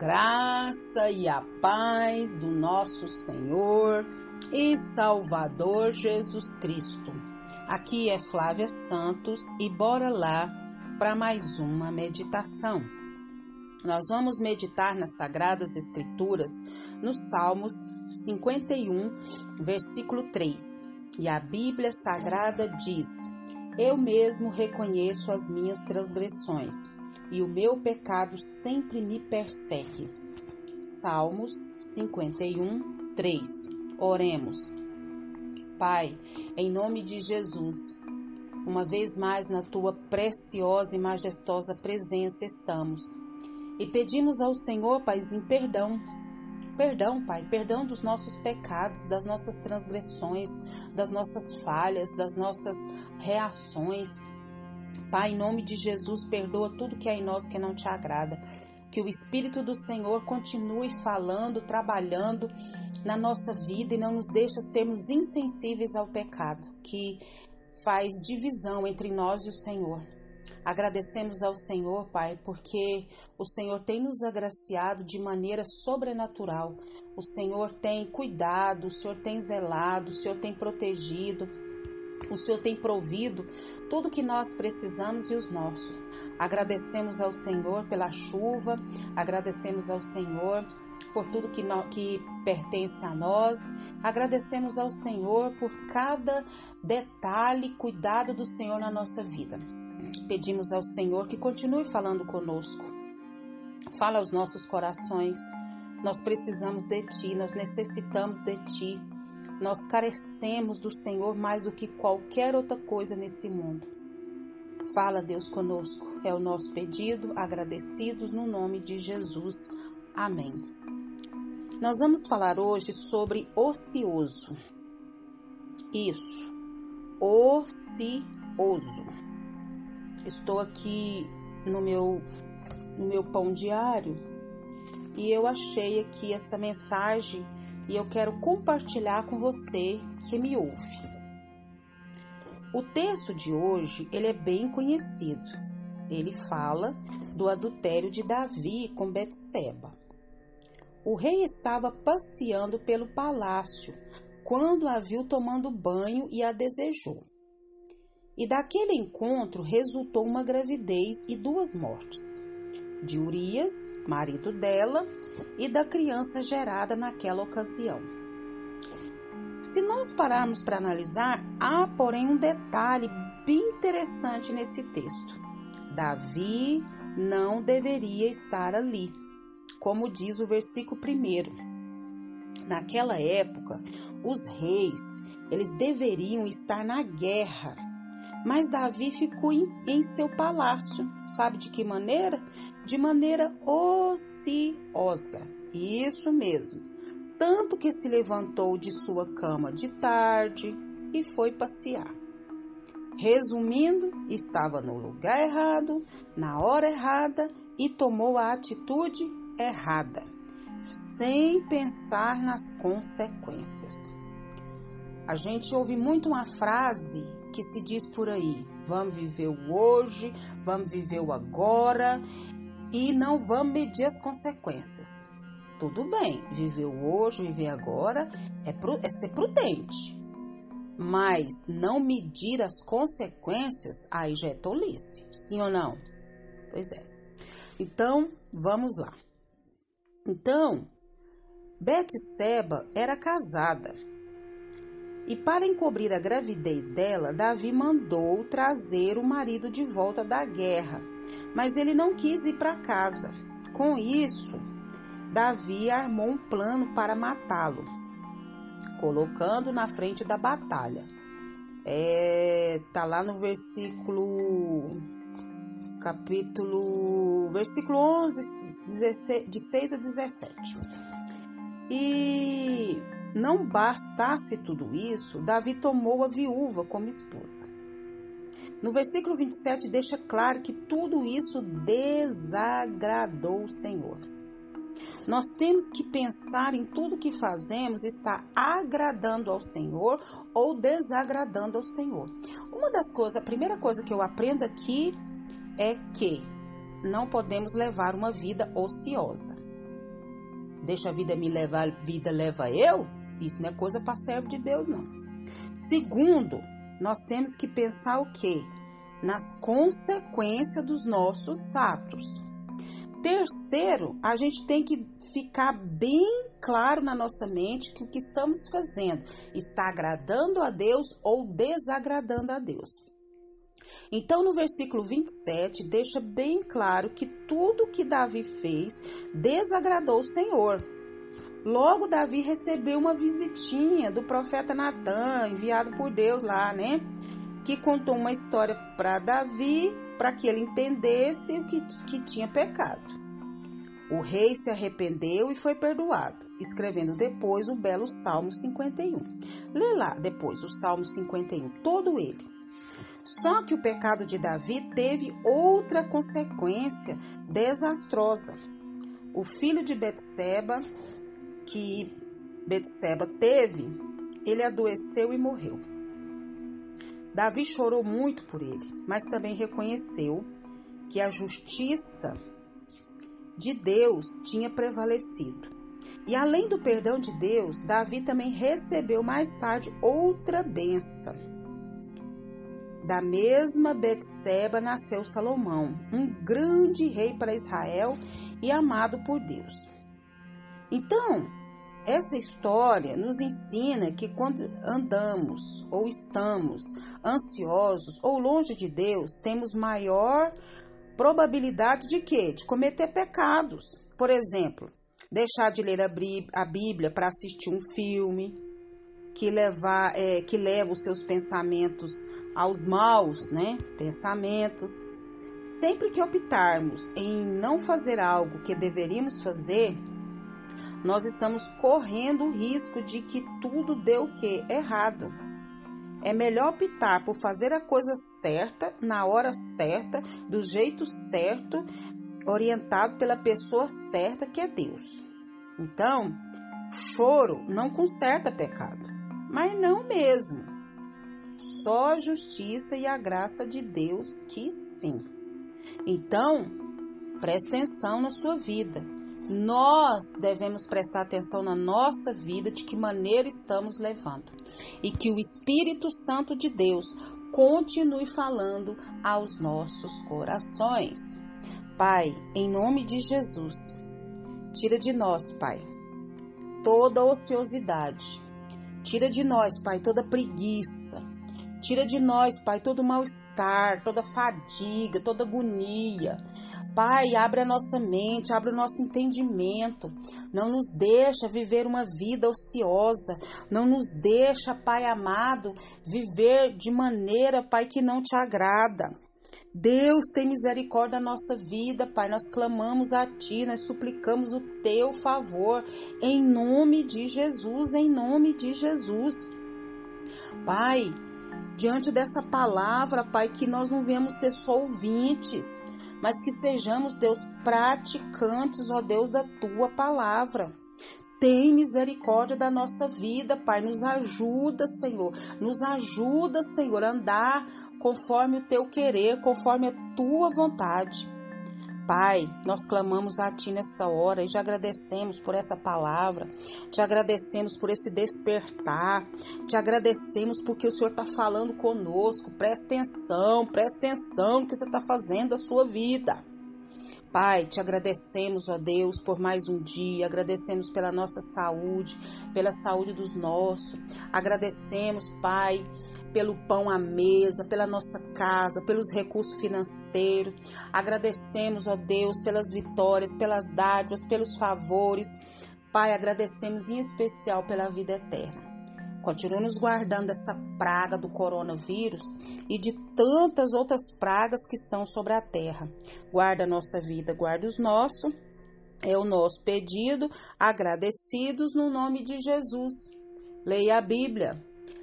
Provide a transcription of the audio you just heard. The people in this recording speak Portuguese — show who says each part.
Speaker 1: graça e a paz do nosso Senhor e Salvador Jesus Cristo. Aqui é Flávia Santos e bora lá para mais uma meditação. Nós vamos meditar nas Sagradas Escrituras nos Salmos 51, versículo 3. E a Bíblia Sagrada diz: Eu mesmo reconheço as minhas transgressões e o meu pecado sempre me persegue. Salmos 51, 3. Oremos. Pai, em nome de Jesus, uma vez mais na tua preciosa e majestosa presença estamos e pedimos ao Senhor, Paizinho, perdão. Perdão, Pai, perdão dos nossos pecados, das nossas transgressões, das nossas falhas, das nossas reações Pai, em nome de Jesus, perdoa tudo que é em nós que não te agrada. Que o Espírito do Senhor continue falando, trabalhando na nossa vida e não nos deixe sermos insensíveis ao pecado, que faz divisão entre nós e o Senhor. Agradecemos ao Senhor, Pai, porque o Senhor tem nos agraciado de maneira sobrenatural. O Senhor tem cuidado, o Senhor tem zelado, o Senhor tem protegido. O Senhor tem provido tudo que nós precisamos e os nossos. Agradecemos ao Senhor pela chuva, agradecemos ao Senhor por tudo que, no, que pertence a nós. Agradecemos ao Senhor por cada detalhe, cuidado do Senhor na nossa vida. Pedimos ao Senhor que continue falando conosco. Fala aos nossos corações. Nós precisamos de Ti, nós necessitamos de Ti. Nós carecemos do Senhor mais do que qualquer outra coisa nesse mundo. Fala, Deus, conosco. É o nosso pedido, agradecidos no nome de Jesus. Amém. Nós vamos falar hoje sobre ocioso. Isso, ocioso. Estou aqui no meu, no meu pão diário e eu achei aqui essa mensagem e eu quero compartilhar com você que me ouve. O texto de hoje, ele é bem conhecido. Ele fala do adultério de Davi com Betseba. O rei estava passeando pelo palácio quando a viu tomando banho e a desejou. E daquele encontro resultou uma gravidez e duas mortes de Urias, marido dela, e da criança gerada naquela ocasião. Se nós pararmos para analisar, há, porém, um detalhe bem interessante nesse texto. Davi não deveria estar ali, como diz o versículo 1. Naquela época, os reis, eles deveriam estar na guerra mas Davi ficou em, em seu palácio. Sabe de que maneira? De maneira ociosa. Isso mesmo. Tanto que se levantou de sua cama de tarde e foi passear. Resumindo, estava no lugar errado, na hora errada e tomou a atitude errada, sem pensar nas consequências. A gente ouve muito uma frase que se diz por aí: vamos viver o hoje, vamos viver o agora e não vamos medir as consequências. Tudo bem, viver o hoje, viver agora é, é ser prudente. Mas não medir as consequências, aí já é tolice. Sim ou não? Pois é. Então, vamos lá. Então, Seba era casada e para encobrir a gravidez dela, Davi mandou trazer o marido de volta da guerra, mas ele não quis ir para casa. Com isso, Davi armou um plano para matá-lo, colocando na frente da batalha. É, tá lá no versículo capítulo versículo 11, 16, de 6 a 17. E não bastasse tudo isso, Davi tomou a viúva como esposa. No versículo 27 deixa claro que tudo isso desagradou o Senhor. Nós temos que pensar em tudo que fazemos está agradando ao Senhor ou desagradando ao Senhor. Uma das coisas, a primeira coisa que eu aprendo aqui é que não podemos levar uma vida ociosa. deixa a vida me levar, vida leva eu, isso não é coisa para servo de Deus, não. Segundo, nós temos que pensar o quê? Nas consequências dos nossos atos. Terceiro, a gente tem que ficar bem claro na nossa mente que o que estamos fazendo está agradando a Deus ou desagradando a Deus. Então, no versículo 27, deixa bem claro que tudo que Davi fez desagradou o Senhor. Logo, Davi recebeu uma visitinha do profeta Natan, enviado por Deus lá, né? Que contou uma história para Davi, para que ele entendesse o que, que tinha pecado. O rei se arrependeu e foi perdoado, escrevendo depois o belo Salmo 51. Lê lá depois o Salmo 51, todo ele. Só que o pecado de Davi teve outra consequência desastrosa. O filho de Betseba, que Betseba teve, ele adoeceu e morreu. Davi chorou muito por ele, mas também reconheceu que a justiça de Deus tinha prevalecido. E além do perdão de Deus, Davi também recebeu mais tarde outra benção da mesma Betseba nasceu Salomão, um grande rei para Israel e amado por Deus. Então, essa história nos ensina que quando andamos ou estamos ansiosos ou longe de Deus, temos maior probabilidade de quê? De cometer pecados. Por exemplo, deixar de ler a Bíblia para assistir um filme que, levar, é, que leva os seus pensamentos aos maus né, pensamentos. Sempre que optarmos em não fazer algo que deveríamos fazer, nós estamos correndo o risco de que tudo dê o que? Errado. É melhor optar por fazer a coisa certa, na hora certa, do jeito certo, orientado pela pessoa certa que é Deus. Então, choro não conserta pecado, mas não mesmo. Só a justiça e a graça de Deus que sim. Então, preste atenção na sua vida. Nós devemos prestar atenção na nossa vida, de que maneira estamos levando. E que o Espírito Santo de Deus continue falando aos nossos corações. Pai, em nome de Jesus, tira de nós, Pai, toda ociosidade. Tira de nós, Pai, toda preguiça, Tira de nós, Pai, todo mal-estar, toda fadiga, toda agonia. Pai, abre a nossa mente, abre o nosso entendimento. Não nos deixa viver uma vida ociosa. Não nos deixa, Pai amado, viver de maneira, Pai, que não te agrada. Deus tem misericórdia da nossa vida, Pai. Nós clamamos a Ti, nós suplicamos o Teu favor, em nome de Jesus, em nome de Jesus. Pai, diante dessa palavra, Pai, que nós não venhamos ser só ouvintes, mas que sejamos, Deus, praticantes, ó Deus, da tua palavra. Tem misericórdia da nossa vida, Pai. Nos ajuda, Senhor. Nos ajuda, Senhor, a andar conforme o teu querer, conforme a tua vontade. Pai, nós clamamos a Ti nessa hora e te agradecemos por essa palavra, te agradecemos por esse despertar, te agradecemos porque o Senhor está falando conosco. Presta atenção, presta atenção no que você está fazendo da sua vida. Pai, te agradecemos, ó Deus, por mais um dia, agradecemos pela nossa saúde, pela saúde dos nossos, agradecemos, Pai, pelo pão à mesa, pela nossa casa, pelos recursos financeiros. Agradecemos, ó Deus, pelas vitórias, pelas dádivas, pelos favores. Pai, agradecemos em especial pela vida eterna. Continue nos guardando dessa praga do coronavírus e de tantas outras pragas que estão sobre a terra. Guarda a nossa vida, guarda os nossos. É o nosso pedido, agradecidos no nome de Jesus. Leia a Bíblia,